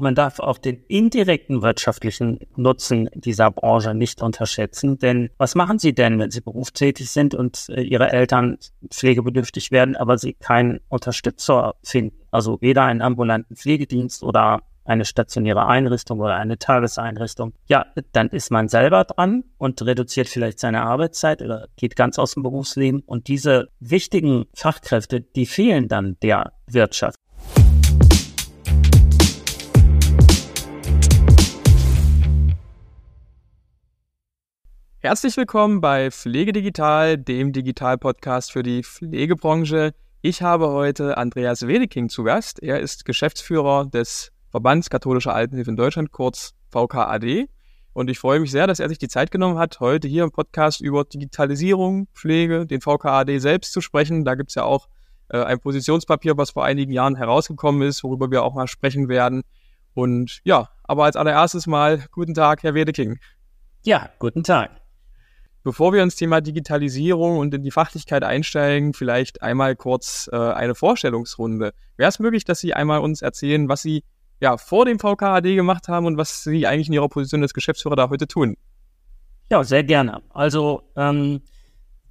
Man darf auch den indirekten wirtschaftlichen Nutzen dieser Branche nicht unterschätzen, denn was machen Sie denn, wenn Sie berufstätig sind und äh, Ihre Eltern pflegebedürftig werden, aber Sie keinen Unterstützer finden? Also weder einen ambulanten Pflegedienst oder eine stationäre Einrichtung oder eine Tageseinrichtung, ja, dann ist man selber dran und reduziert vielleicht seine Arbeitszeit oder geht ganz aus dem Berufsleben. Und diese wichtigen Fachkräfte, die fehlen dann der Wirtschaft. Herzlich willkommen bei Pflege Digital, dem Digital-Podcast für die Pflegebranche. Ich habe heute Andreas Wedeking zu Gast. Er ist Geschäftsführer des Verbands Katholischer Altenhilfe in Deutschland, kurz VKAD. Und ich freue mich sehr, dass er sich die Zeit genommen hat, heute hier im Podcast über Digitalisierung, Pflege, den VKAD selbst zu sprechen. Da gibt es ja auch äh, ein Positionspapier, was vor einigen Jahren herausgekommen ist, worüber wir auch mal sprechen werden. Und ja, aber als allererstes mal guten Tag, Herr Wedeking. Ja, guten Tag. Bevor wir ins Thema Digitalisierung und in die Fachlichkeit einsteigen, vielleicht einmal kurz äh, eine Vorstellungsrunde. Wäre es möglich, dass Sie einmal uns erzählen, was Sie ja, vor dem VKAD gemacht haben und was Sie eigentlich in Ihrer Position als Geschäftsführer da heute tun. Ja, sehr gerne. Also, ähm,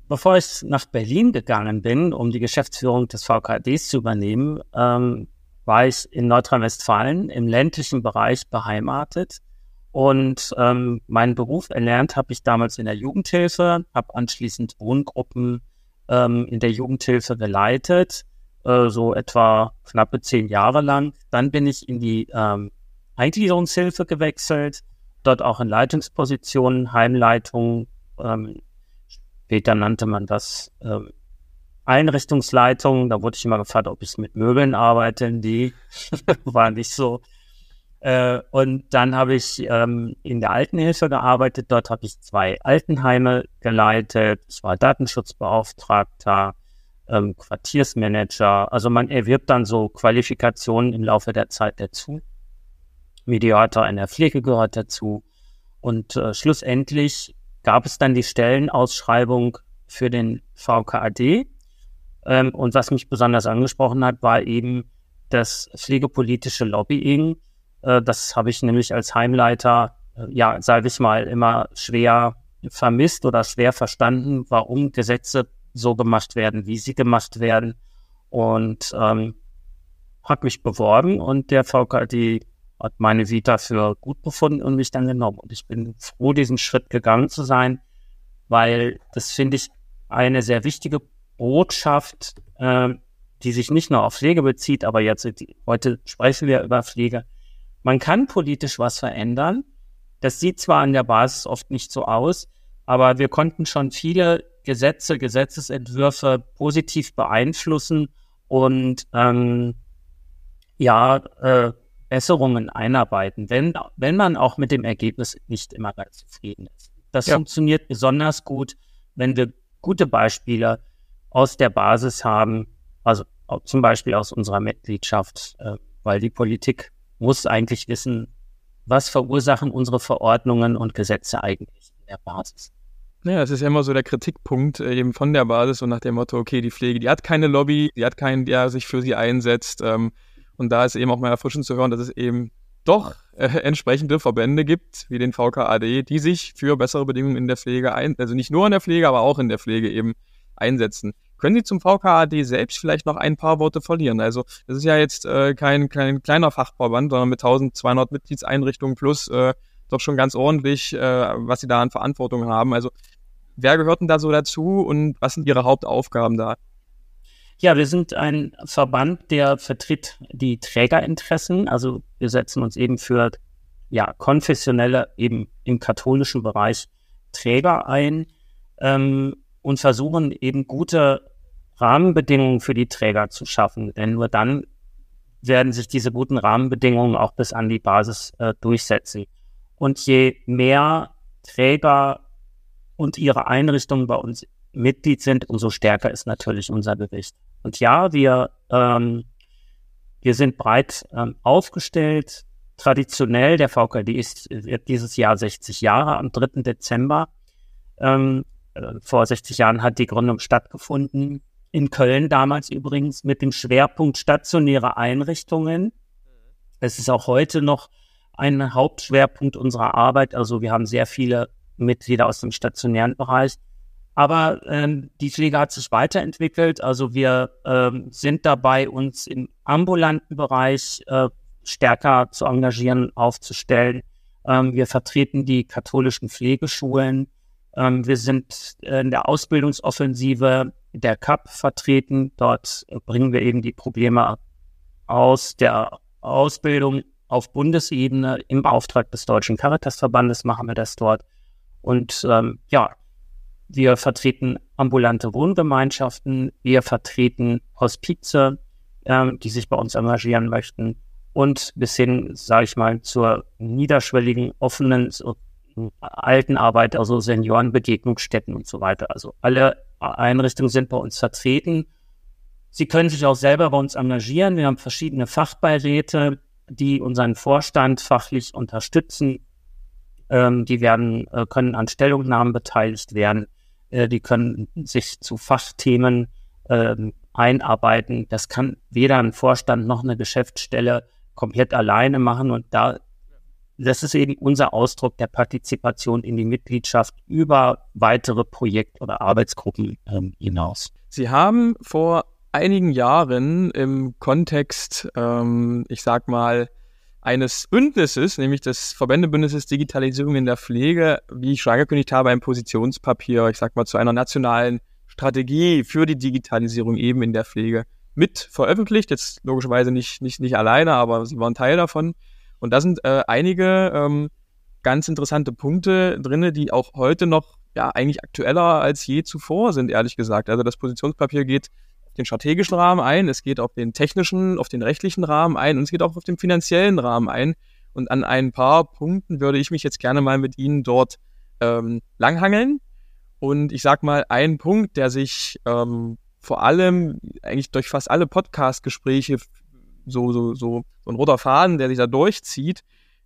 bevor ich nach Berlin gegangen bin, um die Geschäftsführung des VKADs zu übernehmen, ähm, war ich in Nordrhein-Westfalen im ländlichen Bereich beheimatet. Und ähm, meinen Beruf erlernt habe ich damals in der Jugendhilfe, habe anschließend Wohngruppen ähm, in der Jugendhilfe geleitet äh, so etwa knappe zehn Jahre lang. Dann bin ich in die ähm, Eingliederungshilfe gewechselt, dort auch in Leitungspositionen, Heimleitung. Ähm, später nannte man das ähm, Einrichtungsleitung. Da wurde ich immer gefragt, ob ich mit Möbeln arbeite. Die war nicht so. Äh, und dann habe ich ähm, in der Altenhilfe gearbeitet. Dort habe ich zwei Altenheime geleitet. Ich war Datenschutzbeauftragter ähm, Quartiersmanager. Also man erwirbt dann so Qualifikationen im Laufe der Zeit dazu. Mediator in der Pflege gehört dazu. Und äh, schlussendlich gab es dann die Stellenausschreibung für den VKAD. Ähm, und was mich besonders angesprochen hat, war eben das pflegepolitische Lobbying. Äh, das habe ich nämlich als Heimleiter, äh, ja, sage ich mal, immer schwer vermisst oder schwer verstanden, warum Gesetze so gemacht werden, wie sie gemacht werden. Und ähm, hat mich beworben und der VKD hat meine Vita für gut befunden und mich dann genommen. Und ich bin froh, diesen Schritt gegangen zu sein, weil das finde ich eine sehr wichtige Botschaft, äh, die sich nicht nur auf Pflege bezieht, aber jetzt heute sprechen wir über Pflege. Man kann politisch was verändern. Das sieht zwar an der Basis oft nicht so aus, aber wir konnten schon viele Gesetze, Gesetzesentwürfe positiv beeinflussen und ähm, ja, äh, Besserungen einarbeiten, wenn, wenn man auch mit dem Ergebnis nicht immer ganz zufrieden ist. Das ja. funktioniert besonders gut, wenn wir gute Beispiele aus der Basis haben, also zum Beispiel aus unserer Mitgliedschaft, äh, weil die Politik muss eigentlich wissen, was verursachen unsere Verordnungen und Gesetze eigentlich in der Basis. Ja, es ist ja immer so der Kritikpunkt äh, eben von der Basis und nach dem Motto, okay, die Pflege, die hat keine Lobby, die hat keinen, der sich für sie einsetzt. Ähm, und da ist eben auch mal erfrischend zu hören, dass es eben doch äh, entsprechende Verbände gibt, wie den VKAD, die sich für bessere Bedingungen in der Pflege ein, also nicht nur in der Pflege, aber auch in der Pflege eben einsetzen. Können Sie zum VKAD selbst vielleicht noch ein paar Worte verlieren? Also das ist ja jetzt äh, kein, kein kleiner Fachverband, sondern mit 1200 Mitgliedseinrichtungen plus äh, doch schon ganz ordentlich, äh, was Sie da an Verantwortung haben. Also Wer gehört denn da so dazu und was sind Ihre Hauptaufgaben da? Ja, wir sind ein Verband, der vertritt die Trägerinteressen. Also wir setzen uns eben für ja, konfessionelle, eben im katholischen Bereich Träger ein ähm, und versuchen eben gute Rahmenbedingungen für die Träger zu schaffen. Denn nur dann werden sich diese guten Rahmenbedingungen auch bis an die Basis äh, durchsetzen. Und je mehr Träger und ihre Einrichtungen bei uns Mitglied sind, umso stärker ist natürlich unser Gewicht. Und ja, wir, ähm, wir sind breit ähm, aufgestellt. Traditionell, der VKD ist, wird dieses Jahr 60 Jahre am 3. Dezember. Ähm, äh, vor 60 Jahren hat die Gründung stattgefunden. In Köln damals übrigens mit dem Schwerpunkt stationäre Einrichtungen. Es ist auch heute noch ein Hauptschwerpunkt unserer Arbeit. Also wir haben sehr viele Mitglieder aus dem stationären Bereich. Aber ähm, die Pflege hat sich weiterentwickelt. Also wir ähm, sind dabei, uns im ambulanten Bereich äh, stärker zu engagieren, aufzustellen. Ähm, wir vertreten die katholischen Pflegeschulen. Ähm, wir sind in der Ausbildungsoffensive der CAP vertreten. Dort bringen wir eben die Probleme aus der Ausbildung auf Bundesebene im Auftrag des Deutschen Caritasverbandes machen wir das dort. Und ähm, ja, wir vertreten ambulante Wohngemeinschaften, wir vertreten Hospize, ähm, die sich bei uns engagieren möchten und bis hin, sage ich mal, zur niederschwelligen, offenen, Altenarbeit, also Seniorenbegegnungsstätten und so weiter. Also alle Einrichtungen sind bei uns vertreten. Sie können sich auch selber bei uns engagieren. Wir haben verschiedene Fachbeiräte, die unseren Vorstand fachlich unterstützen. Ähm, die werden, äh, können an Stellungnahmen beteiligt werden. Äh, die können sich zu Fachthemen äh, einarbeiten. Das kann weder ein Vorstand noch eine Geschäftsstelle komplett alleine machen. Und da, das ist eben unser Ausdruck der Partizipation in die Mitgliedschaft über weitere Projekt- oder Arbeitsgruppen ähm, hinaus. Sie haben vor einigen Jahren im Kontext, ähm, ich sag mal, eines Bündnisses, nämlich des Verbändebündnisses Digitalisierung in der Pflege, wie ich schon angekündigt habe, ein Positionspapier, ich sag mal, zu einer nationalen Strategie für die Digitalisierung eben in der Pflege mit veröffentlicht. Jetzt logischerweise nicht, nicht, nicht alleine, aber sie waren Teil davon. Und da sind äh, einige ähm, ganz interessante Punkte drinne, die auch heute noch ja eigentlich aktueller als je zuvor sind, ehrlich gesagt. Also das Positionspapier geht den strategischen Rahmen ein, es geht auf den technischen, auf den rechtlichen Rahmen ein und es geht auch auf den finanziellen Rahmen ein. Und an ein paar Punkten würde ich mich jetzt gerne mal mit Ihnen dort ähm, langhangeln. Und ich sag mal, ein Punkt, der sich ähm, vor allem eigentlich durch fast alle Podcast-Gespräche so, so, so, so ein roter Faden, der sich da durchzieht,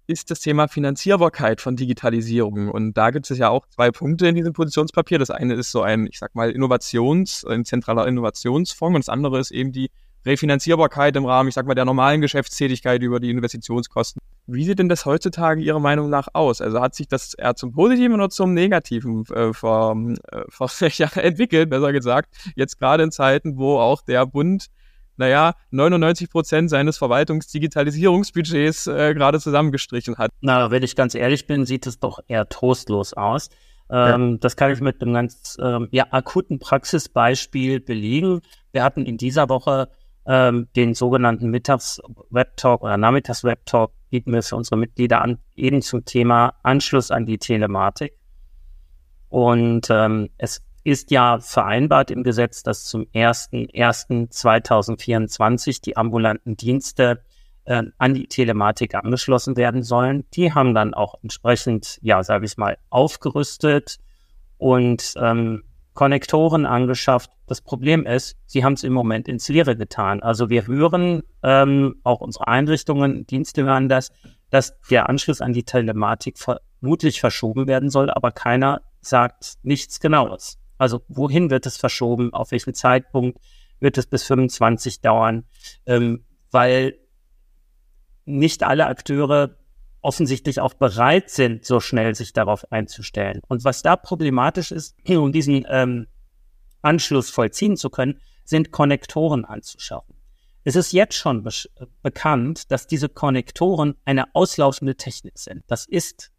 ist das Thema Finanzierbarkeit von Digitalisierung. Und da gibt es ja auch zwei Punkte in diesem Positionspapier. Das eine ist so ein, ich sag mal, Innovations, ein zentraler Innovationsfonds und das andere ist eben die Refinanzierbarkeit im Rahmen, ich sag mal, der normalen Geschäftstätigkeit über die Investitionskosten. Wie sieht denn das heutzutage Ihrer Meinung nach aus? Also hat sich das eher zum Positiven oder zum Negativen äh, ver, äh, ver ja, entwickelt, besser gesagt? Jetzt gerade in Zeiten, wo auch der Bund naja, 99 Prozent seines Verwaltungsdigitalisierungsbudgets äh, gerade zusammengestrichen hat. Na, wenn ich ganz ehrlich bin, sieht es doch eher trostlos aus. Ähm, ja. Das kann ich mit einem ganz ähm, ja, akuten Praxisbeispiel belegen. Wir hatten in dieser Woche ähm, den sogenannten Mittags-Web-Talk oder Nachmittags-Web-Talk, bieten wir für unsere Mitglieder an, eben zum Thema Anschluss an die Telematik. Und ähm, es ist ja vereinbart im Gesetz, dass zum 01.01.2024 die ambulanten Dienste äh, an die Telematik angeschlossen werden sollen. Die haben dann auch entsprechend, ja, sage ich mal, aufgerüstet und ähm, Konnektoren angeschafft. Das Problem ist, sie haben es im Moment ins Leere getan. Also wir hören, ähm, auch unsere Einrichtungen, Dienste hören das, dass der Anschluss an die Telematik vermutlich verschoben werden soll, aber keiner sagt nichts Genaues. Also wohin wird es verschoben? Auf welchen Zeitpunkt wird es bis 25 dauern? Ähm, weil nicht alle Akteure offensichtlich auch bereit sind, so schnell sich darauf einzustellen. Und was da problematisch ist, um diesen ähm, Anschluss vollziehen zu können, sind Konnektoren anzuschaffen. Es ist jetzt schon be bekannt, dass diese Konnektoren eine auslaufende Technik sind. Das ist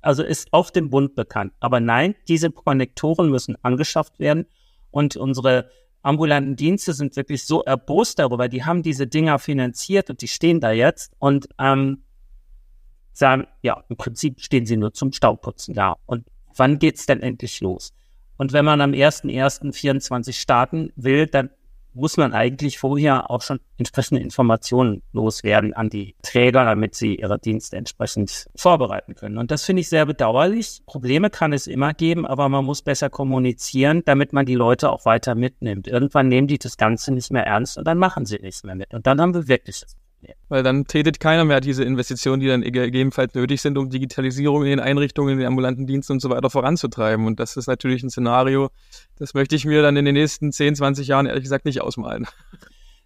also ist auf dem Bund bekannt. Aber nein, diese Konnektoren müssen angeschafft werden und unsere ambulanten Dienste sind wirklich so erbost darüber. Die haben diese Dinger finanziert und die stehen da jetzt und ähm, sagen, ja, im Prinzip stehen sie nur zum Staubputzen da. Und wann geht's denn endlich los? Und wenn man am 1.1.24 starten will, dann muss man eigentlich vorher auch schon entsprechende Informationen loswerden an die Träger, damit sie ihre Dienste entsprechend vorbereiten können. Und das finde ich sehr bedauerlich. Probleme kann es immer geben, aber man muss besser kommunizieren, damit man die Leute auch weiter mitnimmt. Irgendwann nehmen die das Ganze nicht mehr ernst und dann machen sie nichts mehr mit. Und dann haben wir wirklich das weil dann tätigt keiner mehr diese Investitionen, die dann gegebenenfalls nötig sind, um Digitalisierung in den Einrichtungen, in den ambulanten Diensten und so weiter voranzutreiben. Und das ist natürlich ein Szenario, das möchte ich mir dann in den nächsten 10, 20 Jahren ehrlich gesagt nicht ausmalen.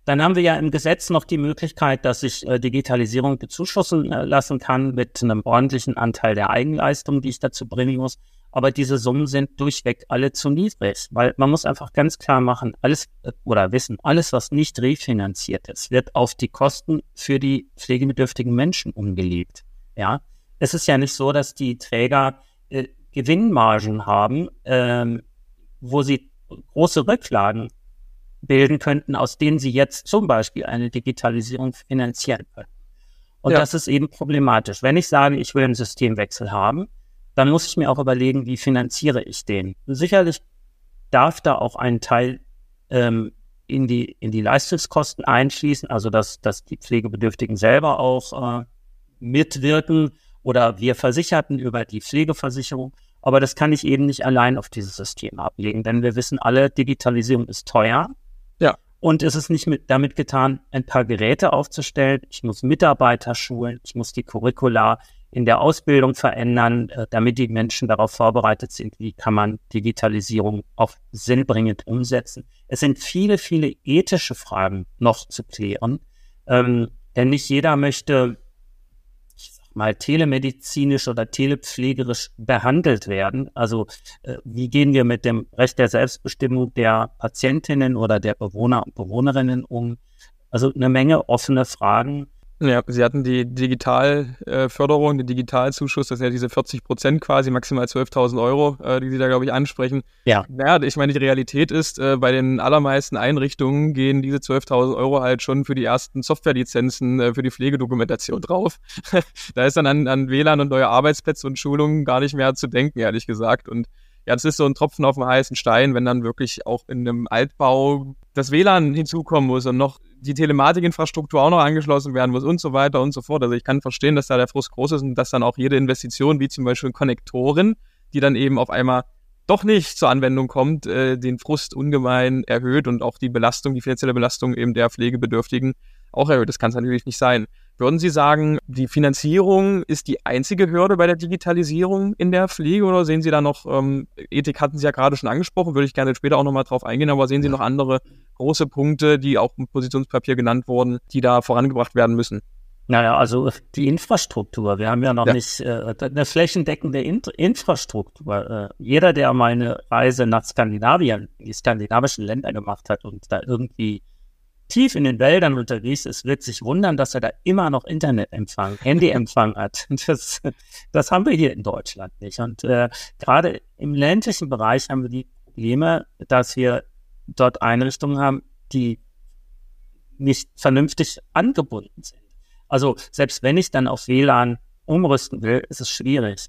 Dann haben wir ja im Gesetz noch die Möglichkeit, dass ich äh, Digitalisierung bezuschussen äh, lassen kann mit einem ordentlichen Anteil der Eigenleistung, die ich dazu bringen muss. Aber diese Summen sind durchweg alle zu niedrig, weil man muss einfach ganz klar machen, alles äh, oder wissen, alles, was nicht refinanziert ist, wird auf die Kosten für die pflegebedürftigen Menschen umgelegt. Ja, es ist ja nicht so, dass die Träger äh, Gewinnmargen haben, ähm, wo sie große Rücklagen bilden könnten, aus denen sie jetzt zum Beispiel eine Digitalisierung finanzieren können. Und ja. das ist eben problematisch. Wenn ich sage, ich will einen Systemwechsel haben, dann muss ich mir auch überlegen, wie finanziere ich den. Sicherlich darf da auch ein Teil ähm, in die in die Leistungskosten einschließen, also dass dass die Pflegebedürftigen selber auch äh, mitwirken oder wir Versicherten über die Pflegeversicherung. Aber das kann ich eben nicht allein auf dieses System ablegen, denn wir wissen alle, Digitalisierung ist teuer. Ja. Und es ist nicht mit, damit getan, ein paar Geräte aufzustellen. Ich muss Mitarbeiter schulen, ich muss die Curricula in der Ausbildung verändern, äh, damit die Menschen darauf vorbereitet sind, wie kann man Digitalisierung auch sinnbringend umsetzen. Es sind viele, viele ethische Fragen noch zu klären, ähm, denn nicht jeder möchte mal telemedizinisch oder telepflegerisch behandelt werden. Also äh, wie gehen wir mit dem Recht der Selbstbestimmung der Patientinnen oder der Bewohner und Bewohnerinnen um? Also eine Menge offene Fragen, ja, Sie hatten die Digitalförderung, den Digitalzuschuss, das sind ja diese 40 Prozent quasi, maximal 12.000 Euro, äh, die Sie da, glaube ich, ansprechen. Ja. Naja, ich meine, die Realität ist, äh, bei den allermeisten Einrichtungen gehen diese 12.000 Euro halt schon für die ersten Softwarelizenzen äh, für die Pflegedokumentation drauf. da ist dann an, an WLAN und neue Arbeitsplätze und Schulungen gar nicht mehr zu denken, ehrlich gesagt. Und ja, das ist so ein Tropfen auf dem heißen Stein, wenn dann wirklich auch in einem Altbau das WLAN hinzukommen muss und noch die Telematikinfrastruktur auch noch angeschlossen werden muss und so weiter und so fort. Also ich kann verstehen, dass da der Frust groß ist und dass dann auch jede Investition, wie zum Beispiel Konnektoren, die dann eben auf einmal doch nicht zur Anwendung kommt, äh, den Frust ungemein erhöht und auch die Belastung, die finanzielle Belastung eben der Pflegebedürftigen auch erhöht. Das kann es natürlich nicht sein. Würden Sie sagen, die Finanzierung ist die einzige Hürde bei der Digitalisierung in der Pflege oder sehen Sie da noch, ähm, Ethik hatten Sie ja gerade schon angesprochen, würde ich gerne später auch nochmal drauf eingehen, aber sehen Sie noch andere große Punkte, die auch im Positionspapier genannt wurden, die da vorangebracht werden müssen? Naja, also die Infrastruktur. Wir haben ja noch ja. nicht äh, eine flächendeckende In Infrastruktur. Äh, jeder, der mal eine Reise nach Skandinavien, die skandinavischen Länder gemacht hat und da irgendwie tief in den Wäldern unterwegs ist, wird sich wundern, dass er da immer noch Internetempfang, Handyempfang hat. Das, das haben wir hier in Deutschland nicht. Und äh, gerade im ländlichen Bereich haben wir die Probleme, dass wir dort Einrichtungen haben, die nicht vernünftig angebunden sind. Also selbst wenn ich dann auf WLAN umrüsten will, ist es schwierig.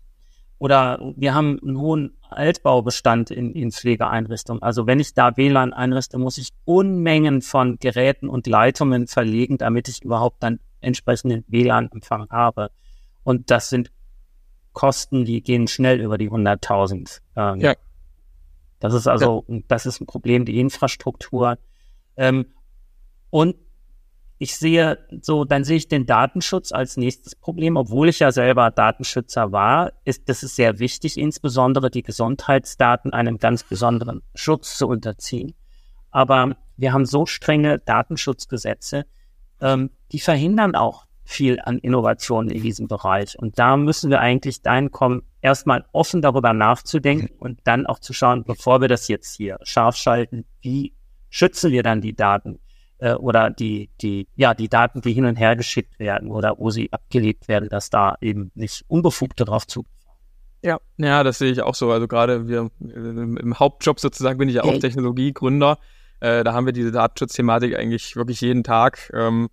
Oder wir haben einen hohen Altbaubestand in, in Pflegeeinrichtungen. Also wenn ich da WLAN einrichte, muss ich Unmengen von Geräten und Leitungen verlegen, damit ich überhaupt dann entsprechenden WLAN-Empfang habe. Und das sind Kosten, die gehen schnell über die 100.000. Ähm, ja. Das ist also, ja. das ist ein Problem, die Infrastruktur. Ähm, und ich sehe so, dann sehe ich den Datenschutz als nächstes Problem, obwohl ich ja selber Datenschützer war, ist, das ist sehr wichtig, insbesondere die Gesundheitsdaten einem ganz besonderen Schutz zu unterziehen. Aber wir haben so strenge Datenschutzgesetze, ähm, die verhindern auch viel an Innovationen in diesem Bereich. Und da müssen wir eigentlich dahin kommen, erstmal offen darüber nachzudenken und dann auch zu schauen, bevor wir das jetzt hier scharf schalten, wie schützen wir dann die Daten? Äh, oder die, die, ja, die Daten, die hin und her geschickt werden oder wo sie abgelegt werden, dass da eben nicht Unbefugte drauf zu. Ja, ja, das sehe ich auch so. Also gerade wir im Hauptjob sozusagen bin ich ja auch Technologiegründer. Äh, da haben wir diese Datenschutzthematik eigentlich wirklich jeden Tag. Ähm,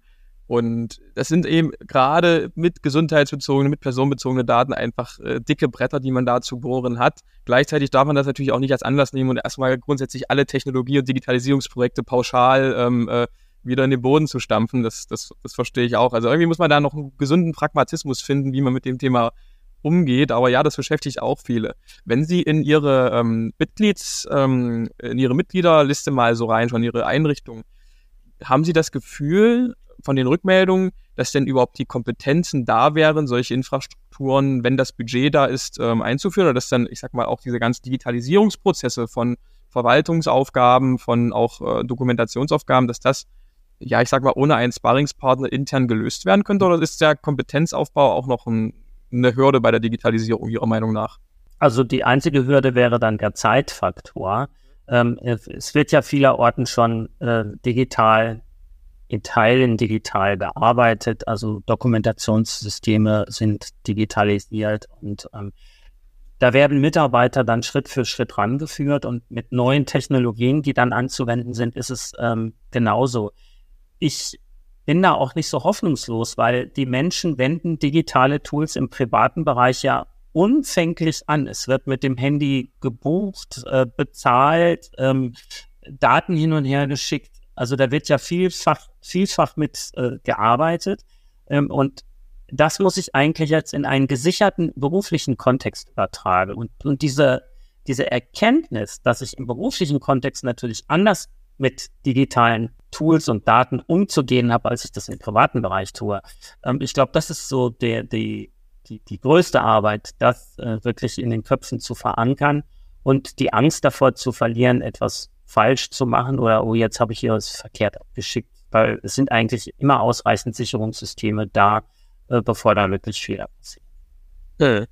und das sind eben gerade mit gesundheitsbezogenen, mit personenbezogenen Daten einfach äh, dicke Bretter, die man da zu bohren hat. Gleichzeitig darf man das natürlich auch nicht als Anlass nehmen und erstmal grundsätzlich alle Technologie- und Digitalisierungsprojekte pauschal ähm, äh, wieder in den Boden zu stampfen. Das, das, das verstehe ich auch. Also irgendwie muss man da noch einen gesunden Pragmatismus finden, wie man mit dem Thema umgeht. Aber ja, das beschäftigt auch viele. Wenn Sie in Ihre ähm, Mitglieds, ähm, in Ihre Mitgliederliste mal so reinschauen, Ihre Einrichtung, haben Sie das Gefühl von den Rückmeldungen, dass denn überhaupt die Kompetenzen da wären, solche Infrastrukturen, wenn das Budget da ist, ähm, einzuführen oder dass dann, ich sag mal, auch diese ganzen Digitalisierungsprozesse von Verwaltungsaufgaben, von auch äh, Dokumentationsaufgaben, dass das ja, ich sag mal, ohne einen Sparringspartner intern gelöst werden könnte? Oder ist der Kompetenzaufbau auch noch ein, eine Hürde bei der Digitalisierung Ihrer Meinung nach? Also die einzige Hürde wäre dann der Zeitfaktor. Ähm, es wird ja vielerorten schon äh, digital, in Teilen digital gearbeitet. Also Dokumentationssysteme sind digitalisiert und ähm, da werden Mitarbeiter dann Schritt für Schritt rangeführt und mit neuen Technologien, die dann anzuwenden sind, ist es ähm, genauso. Ich bin da auch nicht so hoffnungslos, weil die Menschen wenden digitale Tools im privaten Bereich ja unfänglich an. Es wird mit dem Handy gebucht, äh, bezahlt, ähm, Daten hin und her geschickt. Also da wird ja vielfach, vielfach mit äh, gearbeitet. Ähm, und das muss ich eigentlich jetzt in einen gesicherten beruflichen Kontext übertragen. Und, und diese, diese Erkenntnis, dass ich im beruflichen Kontext natürlich anders mit digitalen Tools und Daten umzugehen habe, als ich das im privaten Bereich tue. Ähm, ich glaube, das ist so der, die, die, die größte Arbeit, das äh, wirklich in den Köpfen zu verankern und die Angst davor zu verlieren, etwas falsch zu machen oder, oh, jetzt habe ich hier was verkehrt abgeschickt, weil es sind eigentlich immer ausreichend Sicherungssysteme da, äh, bevor da wirklich Fehler passieren. Hm.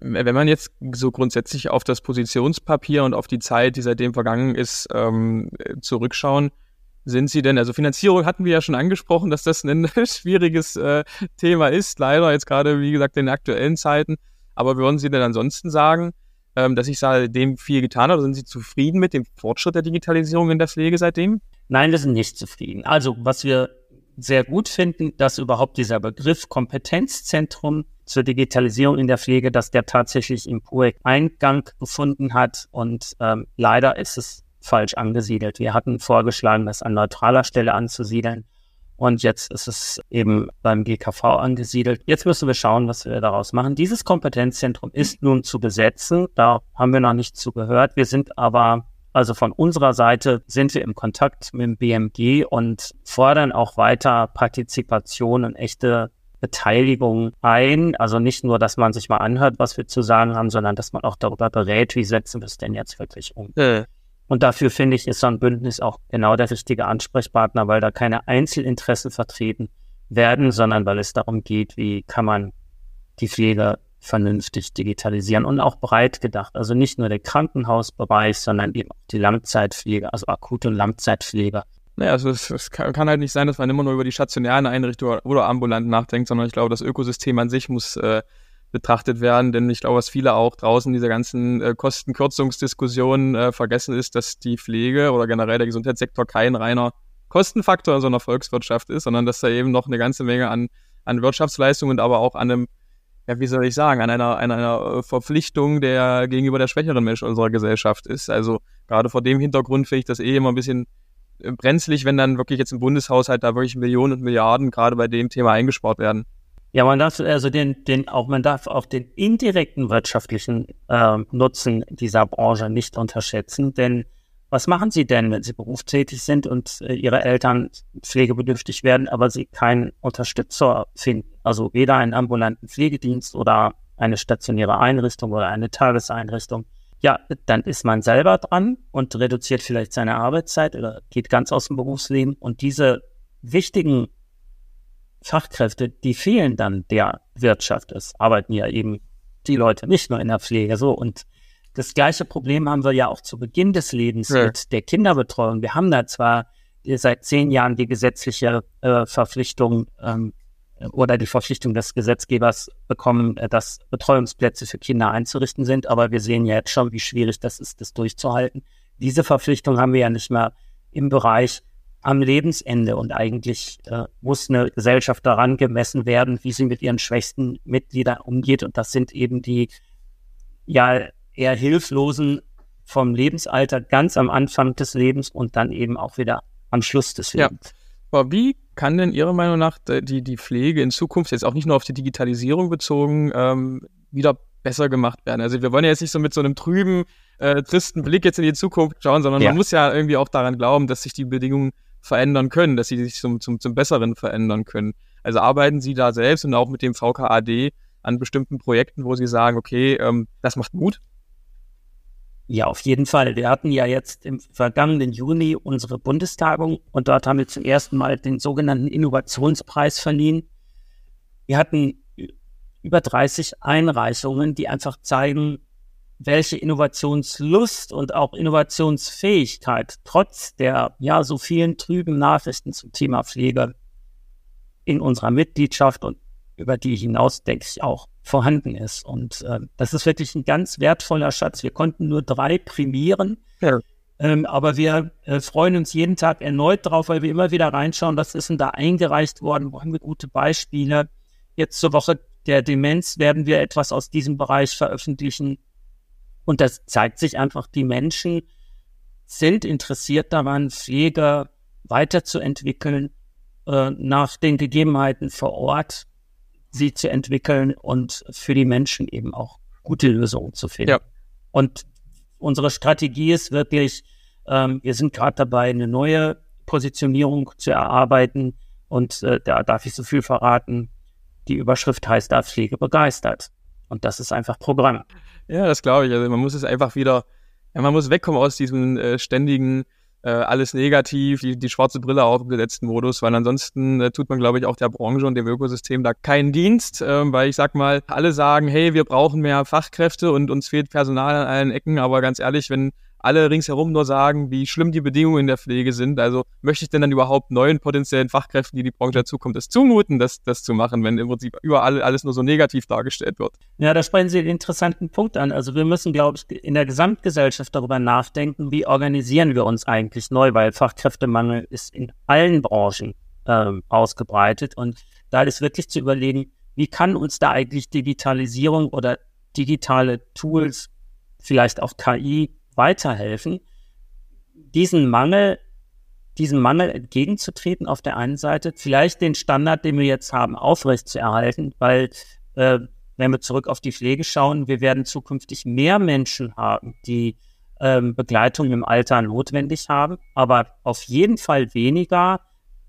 Wenn man jetzt so grundsätzlich auf das Positionspapier und auf die Zeit, die seitdem vergangen ist, ähm, zurückschauen, sind Sie denn, also Finanzierung hatten wir ja schon angesprochen, dass das ein schwieriges äh, Thema ist, leider jetzt gerade, wie gesagt, in aktuellen Zeiten. Aber würden Sie denn ansonsten sagen, ähm, dass sich seitdem viel getan hat sind Sie zufrieden mit dem Fortschritt der Digitalisierung in der Pflege seitdem? Nein, wir sind nicht zufrieden. Also was wir sehr gut finden, dass überhaupt dieser Begriff Kompetenzzentrum zur Digitalisierung in der Pflege, dass der tatsächlich im Projekt Eingang gefunden hat und ähm, leider ist es falsch angesiedelt. Wir hatten vorgeschlagen, das an neutraler Stelle anzusiedeln. Und jetzt ist es eben beim GKV angesiedelt. Jetzt müssen wir schauen, was wir daraus machen. Dieses Kompetenzzentrum ist nun zu besetzen. Da haben wir noch nicht zugehört. Wir sind aber, also von unserer Seite sind wir im Kontakt mit dem BMG und fordern auch weiter Partizipation und echte Beteiligung ein. Also nicht nur, dass man sich mal anhört, was wir zu sagen haben, sondern dass man auch darüber berät, wie setzen wir es denn jetzt wirklich um. Äh. Und dafür finde ich, ist so ein Bündnis auch genau der richtige Ansprechpartner, weil da keine Einzelinteressen vertreten werden, sondern weil es darum geht, wie kann man die Pflege vernünftig digitalisieren und auch breit gedacht. Also nicht nur der Krankenhausbereich, sondern eben auch die Langzeitpflege, also Akut- und Langzeitpflege. Naja, also es, es kann, halt nicht sein, dass man immer nur über die stationären Einrichtungen oder ambulant nachdenkt, sondern ich glaube, das Ökosystem an sich muss äh, betrachtet werden. Denn ich glaube, was viele auch draußen dieser ganzen äh, Kostenkürzungsdiskussion äh, vergessen ist, dass die Pflege oder generell der Gesundheitssektor kein reiner Kostenfaktor in so einer Volkswirtschaft ist, sondern dass da eben noch eine ganze Menge an, an Wirtschaftsleistungen und aber auch an einem, ja, wie soll ich sagen, an einer, an einer äh, Verpflichtung der gegenüber der schwächeren Menschen unserer Gesellschaft ist. Also gerade vor dem Hintergrund finde ich das eh immer ein bisschen äh, brenzlig, wenn dann wirklich jetzt im Bundeshaushalt da wirklich Millionen und Milliarden gerade bei dem Thema eingespart werden. Ja, man darf also den, den auch man darf auch den indirekten wirtschaftlichen äh, Nutzen dieser Branche nicht unterschätzen, denn was machen Sie denn, wenn Sie berufstätig sind und äh, Ihre Eltern pflegebedürftig werden, aber Sie keinen Unterstützer finden? Also weder einen ambulanten Pflegedienst oder eine stationäre Einrichtung oder eine Tageseinrichtung. Ja, dann ist man selber dran und reduziert vielleicht seine Arbeitszeit oder geht ganz aus dem Berufsleben. Und diese wichtigen Fachkräfte, die fehlen dann der Wirtschaft. Es arbeiten ja eben die Leute nicht nur in der Pflege so. Und das gleiche Problem haben wir ja auch zu Beginn des Lebens ja. mit der Kinderbetreuung. Wir haben da zwar seit zehn Jahren die gesetzliche äh, Verpflichtung ähm, oder die Verpflichtung des Gesetzgebers bekommen, äh, dass Betreuungsplätze für Kinder einzurichten sind. Aber wir sehen ja jetzt schon, wie schwierig das ist, das durchzuhalten. Diese Verpflichtung haben wir ja nicht mehr im Bereich am Lebensende und eigentlich äh, muss eine Gesellschaft daran gemessen werden, wie sie mit ihren schwächsten Mitgliedern umgeht und das sind eben die ja eher hilflosen vom Lebensalter ganz am Anfang des Lebens und dann eben auch wieder am Schluss des Lebens. Ja. Aber wie kann denn Ihrer Meinung nach die, die Pflege in Zukunft jetzt auch nicht nur auf die Digitalisierung bezogen ähm, wieder besser gemacht werden? Also wir wollen ja jetzt nicht so mit so einem trüben, äh, tristen Blick jetzt in die Zukunft schauen, sondern ja. man muss ja irgendwie auch daran glauben, dass sich die Bedingungen verändern können, dass sie sich zum, zum, zum Besseren verändern können. Also arbeiten Sie da selbst und auch mit dem VKAD an bestimmten Projekten, wo Sie sagen, okay, ähm, das macht Mut? Ja, auf jeden Fall. Wir hatten ja jetzt im vergangenen Juni unsere Bundestagung und dort haben wir zum ersten Mal den sogenannten Innovationspreis verliehen. Wir hatten über 30 Einreichungen, die einfach zeigen, welche Innovationslust und auch Innovationsfähigkeit trotz der ja so vielen trüben Nachrichten zum Thema Pflege in unserer Mitgliedschaft und über die hinaus, denke ich, auch vorhanden ist. Und äh, das ist wirklich ein ganz wertvoller Schatz. Wir konnten nur drei prämieren. Ja. Ähm, aber wir äh, freuen uns jeden Tag erneut drauf, weil wir immer wieder reinschauen, was ist denn da eingereicht worden, wo haben wir gute Beispiele. Jetzt zur Woche der Demenz werden wir etwas aus diesem Bereich veröffentlichen. Und das zeigt sich einfach, die Menschen sind interessiert daran, Pflege weiterzuentwickeln, äh, nach den Gegebenheiten vor Ort sie zu entwickeln und für die Menschen eben auch gute Lösungen zu finden. Ja. Und unsere Strategie ist wirklich, ähm, wir sind gerade dabei, eine neue Positionierung zu erarbeiten und äh, da darf ich so viel verraten. Die Überschrift heißt da Pflege begeistert. Und das ist einfach Programm. Ja, das glaube ich. Also man muss es einfach wieder, ja, man muss wegkommen aus diesem äh, ständigen äh, alles negativ, die, die schwarze Brille aufgesetzten Modus, weil ansonsten äh, tut man, glaube ich, auch der Branche und dem Ökosystem da keinen Dienst, äh, weil ich sag mal, alle sagen, hey, wir brauchen mehr Fachkräfte und uns fehlt Personal an allen Ecken, aber ganz ehrlich, wenn alle ringsherum nur sagen, wie schlimm die Bedingungen in der Pflege sind. Also möchte ich denn dann überhaupt neuen potenziellen Fachkräften, die die Branche dazukommt, das zumuten, das, das zu machen, wenn im Prinzip überall alles nur so negativ dargestellt wird? Ja, da sprechen Sie einen interessanten Punkt an. Also wir müssen, glaube ich, in der Gesamtgesellschaft darüber nachdenken, wie organisieren wir uns eigentlich neu, weil Fachkräftemangel ist in allen Branchen ähm, ausgebreitet und da ist wirklich zu überlegen, wie kann uns da eigentlich Digitalisierung oder digitale Tools, vielleicht auch KI, weiterhelfen, diesen Mangel, diesem Mangel entgegenzutreten auf der einen Seite, vielleicht den Standard, den wir jetzt haben, aufrechtzuerhalten, weil äh, wenn wir zurück auf die Pflege schauen, wir werden zukünftig mehr Menschen haben, die ähm, Begleitung im Alter notwendig haben, aber auf jeden Fall weniger,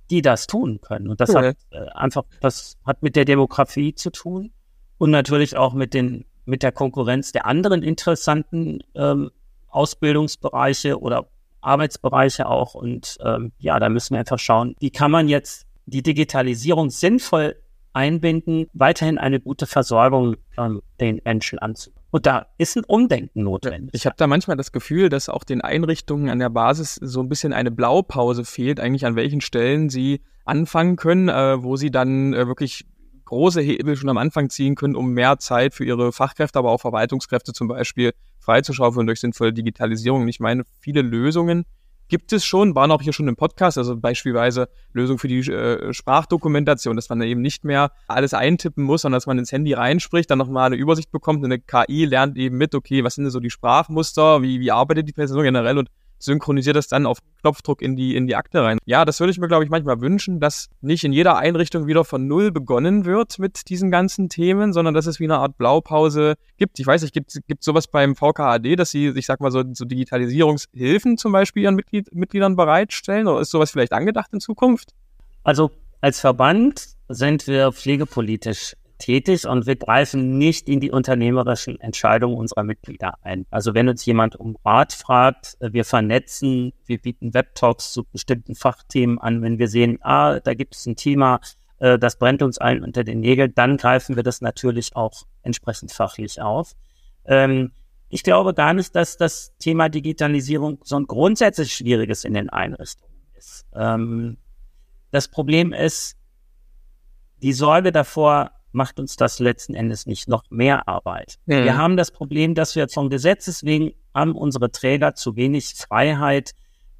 die das tun können. Und das ja. hat äh, einfach, das hat mit der Demografie zu tun und natürlich auch mit den mit der Konkurrenz der anderen interessanten ähm, Ausbildungsbereiche oder Arbeitsbereiche auch. Und ähm, ja, da müssen wir einfach schauen, wie kann man jetzt die Digitalisierung sinnvoll einbinden, weiterhin eine gute Versorgung ähm, den Menschen anzubieten. Und da ist ein Umdenken notwendig. Ich habe da manchmal das Gefühl, dass auch den Einrichtungen an der Basis so ein bisschen eine Blaupause fehlt, eigentlich an welchen Stellen sie anfangen können, äh, wo sie dann äh, wirklich große Hebel schon am Anfang ziehen können, um mehr Zeit für ihre Fachkräfte, aber auch Verwaltungskräfte zum Beispiel freizuschaufeln durch sinnvolle Digitalisierung. Ich meine, viele Lösungen gibt es schon, waren auch hier schon im Podcast, also beispielsweise Lösung für die äh, Sprachdokumentation, dass man da eben nicht mehr alles eintippen muss, sondern dass man ins Handy reinspricht, dann nochmal eine Übersicht bekommt. Und eine KI lernt eben mit, okay, was sind denn so die Sprachmuster, wie, wie arbeitet die Person generell und synchronisiert das dann auf Knopfdruck in die, in die Akte rein. Ja, das würde ich mir, glaube ich, manchmal wünschen, dass nicht in jeder Einrichtung wieder von Null begonnen wird mit diesen ganzen Themen, sondern dass es wie eine Art Blaupause gibt. Ich weiß nicht, gibt es sowas beim VKAD, dass sie, ich sag mal, so, so Digitalisierungshilfen zum Beispiel ihren Mitglied, Mitgliedern bereitstellen? Oder ist sowas vielleicht angedacht in Zukunft? Also als Verband sind wir pflegepolitisch tätig und wir greifen nicht in die unternehmerischen Entscheidungen unserer Mitglieder ein. Also wenn uns jemand um Rat fragt, äh, wir vernetzen, wir bieten Webtalks zu bestimmten Fachthemen an. Wenn wir sehen, ah, da gibt es ein Thema, äh, das brennt uns allen unter den Nägeln, dann greifen wir das natürlich auch entsprechend fachlich auf. Ähm, ich glaube gar nicht, dass das Thema Digitalisierung so ein grundsätzlich schwieriges in den Einrichtungen ist. Ähm, das Problem ist die Sorge davor, macht uns das letzten Endes nicht noch mehr Arbeit. Mhm. Wir haben das Problem, dass wir vom Gesetzes wegen haben unsere Träger zu wenig Freiheit,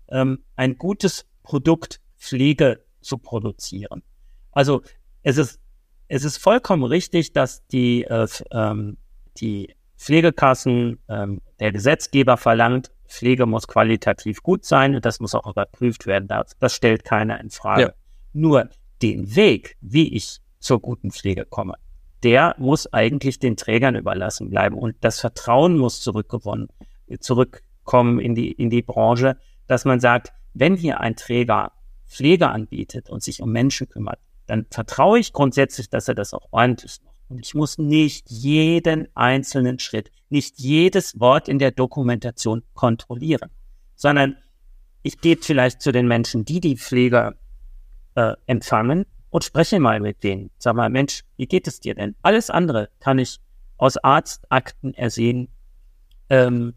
ähm, ein gutes Produkt Pflege zu produzieren. Also es ist, es ist vollkommen richtig, dass die, äh, ähm, die Pflegekassen, ähm, der Gesetzgeber verlangt, Pflege muss qualitativ gut sein und das muss auch überprüft werden. Das, das stellt keiner in Frage. Ja. Nur den Weg, wie ich zur guten Pflege komme. Der muss eigentlich den Trägern überlassen bleiben und das Vertrauen muss zurückgewonnen, zurückkommen in die, in die Branche, dass man sagt, wenn hier ein Träger Pflege anbietet und sich um Menschen kümmert, dann vertraue ich grundsätzlich, dass er das auch ordentlich Und ich muss nicht jeden einzelnen Schritt, nicht jedes Wort in der Dokumentation kontrollieren, sondern ich gehe vielleicht zu den Menschen, die die Pfleger äh, empfangen und spreche mal mit denen. Sag mal, Mensch, wie geht es dir denn? Alles andere kann ich aus Arztakten ersehen. Ähm,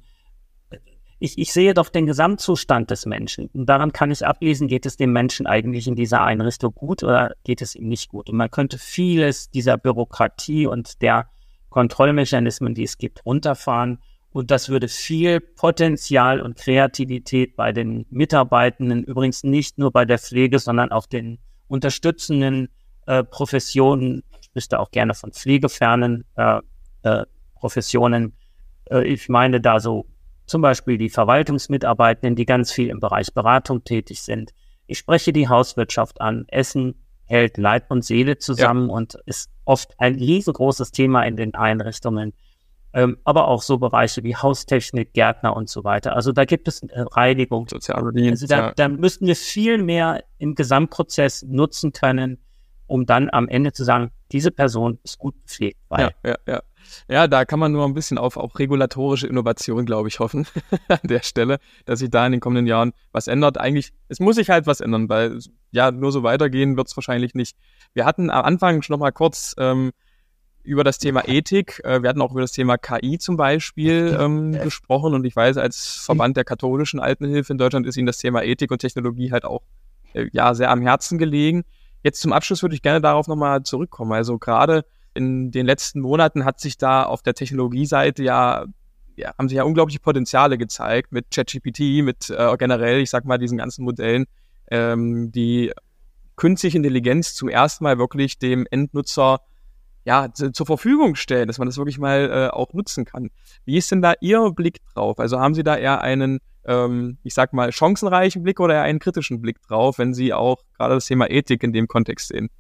ich, ich sehe doch den Gesamtzustand des Menschen. Und daran kann ich ablesen, geht es dem Menschen eigentlich in dieser Einrichtung gut oder geht es ihm nicht gut. Und man könnte vieles dieser Bürokratie und der Kontrollmechanismen, die es gibt, runterfahren. Und das würde viel Potenzial und Kreativität bei den Mitarbeitenden, übrigens nicht nur bei der Pflege, sondern auch den unterstützenden äh, Professionen, ich spricht da auch gerne von pflegefernen äh, äh, Professionen. Äh, ich meine da so zum Beispiel die Verwaltungsmitarbeitenden, die ganz viel im Bereich Beratung tätig sind. Ich spreche die Hauswirtschaft an. Essen hält Leib und Seele zusammen ja. und ist oft ein riesengroßes Thema in den Einrichtungen. Ähm, aber auch so Bereiche wie Haustechnik, Gärtner und so weiter. Also da gibt es äh, Reinigung. Sozialdienst, also da, ja. da müssten wir viel mehr im Gesamtprozess nutzen können, um dann am Ende zu sagen, diese Person ist gut gepflegt. ja, ja, ja. Ja, da kann man nur ein bisschen auf, auf regulatorische Innovation, glaube ich, hoffen an der Stelle, dass sich da in den kommenden Jahren was ändert. Eigentlich, es muss sich halt was ändern, weil ja, nur so weitergehen wird es wahrscheinlich nicht. Wir hatten am Anfang schon noch mal kurz ähm, über das Thema Ethik, äh, wir hatten auch über das Thema KI zum Beispiel ähm, gesprochen und ich weiß, als Verband der katholischen Altenhilfe in Deutschland ist Ihnen das Thema Ethik und Technologie halt auch äh, ja sehr am Herzen gelegen. Jetzt zum Abschluss würde ich gerne darauf nochmal zurückkommen. Also gerade in den letzten Monaten hat sich da auf der Technologieseite ja, ja haben sich ja unglaubliche Potenziale gezeigt mit ChatGPT, mit äh, generell, ich sag mal, diesen ganzen Modellen, ähm, die künstliche Intelligenz zum ersten Mal wirklich dem Endnutzer ja, zur Verfügung stellen, dass man das wirklich mal äh, auch nutzen kann. Wie ist denn da Ihr Blick drauf? Also haben Sie da eher einen, ähm, ich sag mal, chancenreichen Blick oder eher einen kritischen Blick drauf, wenn Sie auch gerade das Thema Ethik in dem Kontext sehen?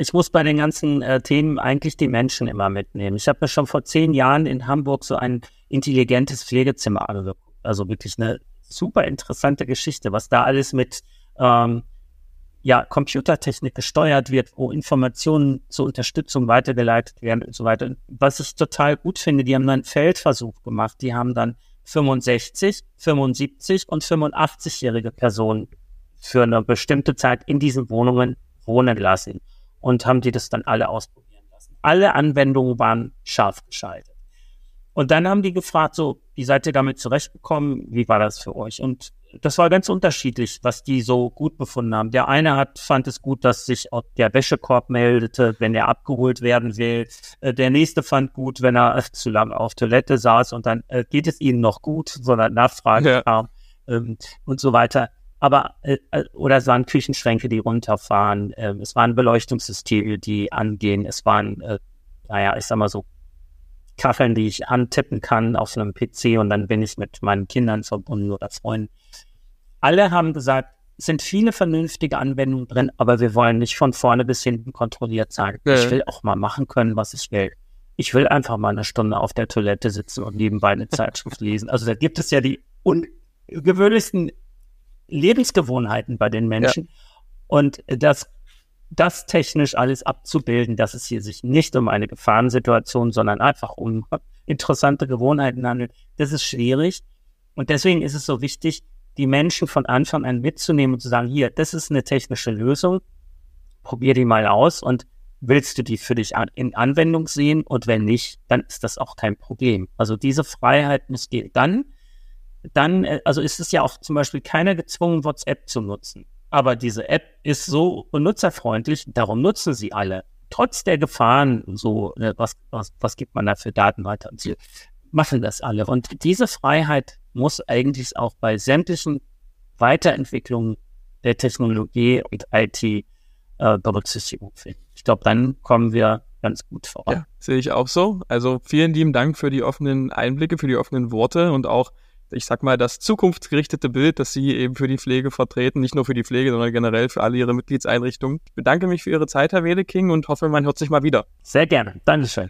Ich muss bei den ganzen äh, Themen eigentlich die Menschen immer mitnehmen. Ich habe mir schon vor zehn Jahren in Hamburg so ein intelligentes Pflegezimmer angeguckt. Also wirklich eine super interessante Geschichte, was da alles mit ähm, ja, Computertechnik gesteuert wird, wo Informationen zur Unterstützung weitergeleitet werden und so weiter. Was ich total gut finde, die haben dann einen Feldversuch gemacht. Die haben dann 65, 75 und 85-jährige Personen für eine bestimmte Zeit in diesen Wohnungen wohnen lassen und haben die das dann alle ausprobieren lassen. Alle Anwendungen waren scharf geschaltet. Und dann haben die gefragt, so, wie seid ihr damit zurechtgekommen? Wie war das für euch? Und das war ganz unterschiedlich, was die so gut befunden haben. Der eine hat, fand es gut, dass sich auch der Wäschekorb meldete, wenn er abgeholt werden will. Äh, der nächste fand gut, wenn er zu lange auf Toilette saß und dann äh, geht es ihnen noch gut, sondern Nachfrage ja. kam ähm, und so weiter aber äh, äh, oder es waren Küchenschränke, die runterfahren, äh, es waren Beleuchtungssysteme, die angehen, es waren, äh, naja, ich sag mal so, Kacheln, die ich antippen kann auf einem PC und dann bin ich mit meinen Kindern verbunden oder Freunden. Alle haben gesagt, es sind viele vernünftige Anwendungen drin, aber wir wollen nicht von vorne bis hinten kontrolliert sein. Ja. Ich will auch mal machen können, was ich will. Ich will einfach mal eine Stunde auf der Toilette sitzen und nebenbei eine Zeitschrift lesen. Also da gibt es ja die ungewöhnlichsten Lebensgewohnheiten bei den Menschen. Ja. Und das, das technisch alles abzubilden, dass es hier sich nicht um eine Gefahrensituation, sondern einfach um interessante Gewohnheiten handelt, das ist schwierig. Und deswegen ist es so wichtig, die Menschen von Anfang an mitzunehmen und zu sagen, hier, das ist eine technische Lösung, probier die mal aus und willst du die für dich in Anwendung sehen und wenn nicht, dann ist das auch kein Problem. Also diese Freiheit muss gehen. Dann dann, äh, also ist es ja auch zum Beispiel keiner gezwungen, WhatsApp zu nutzen. Aber diese App ist so benutzerfreundlich, darum nutzen sie alle. Trotz der Gefahren, so, äh, was, was, was gibt man da für Daten weiter und sie machen das alle. Und diese Freiheit muss eigentlich auch bei sämtlichen Weiterentwicklungen der Technologie und IT äh, Berücksichtigung finden. Ich glaube, dann kommen wir ganz gut voran. Ja, sehe ich auch so. Also vielen lieben Dank für die offenen Einblicke, für die offenen Worte und auch ich sag mal, das zukunftsgerichtete Bild, das Sie eben für die Pflege vertreten, nicht nur für die Pflege, sondern generell für alle Ihre Mitgliedseinrichtungen. Ich bedanke mich für Ihre Zeit, Herr Weleking, und hoffe, man hört sich mal wieder. Sehr gerne. Dankeschön.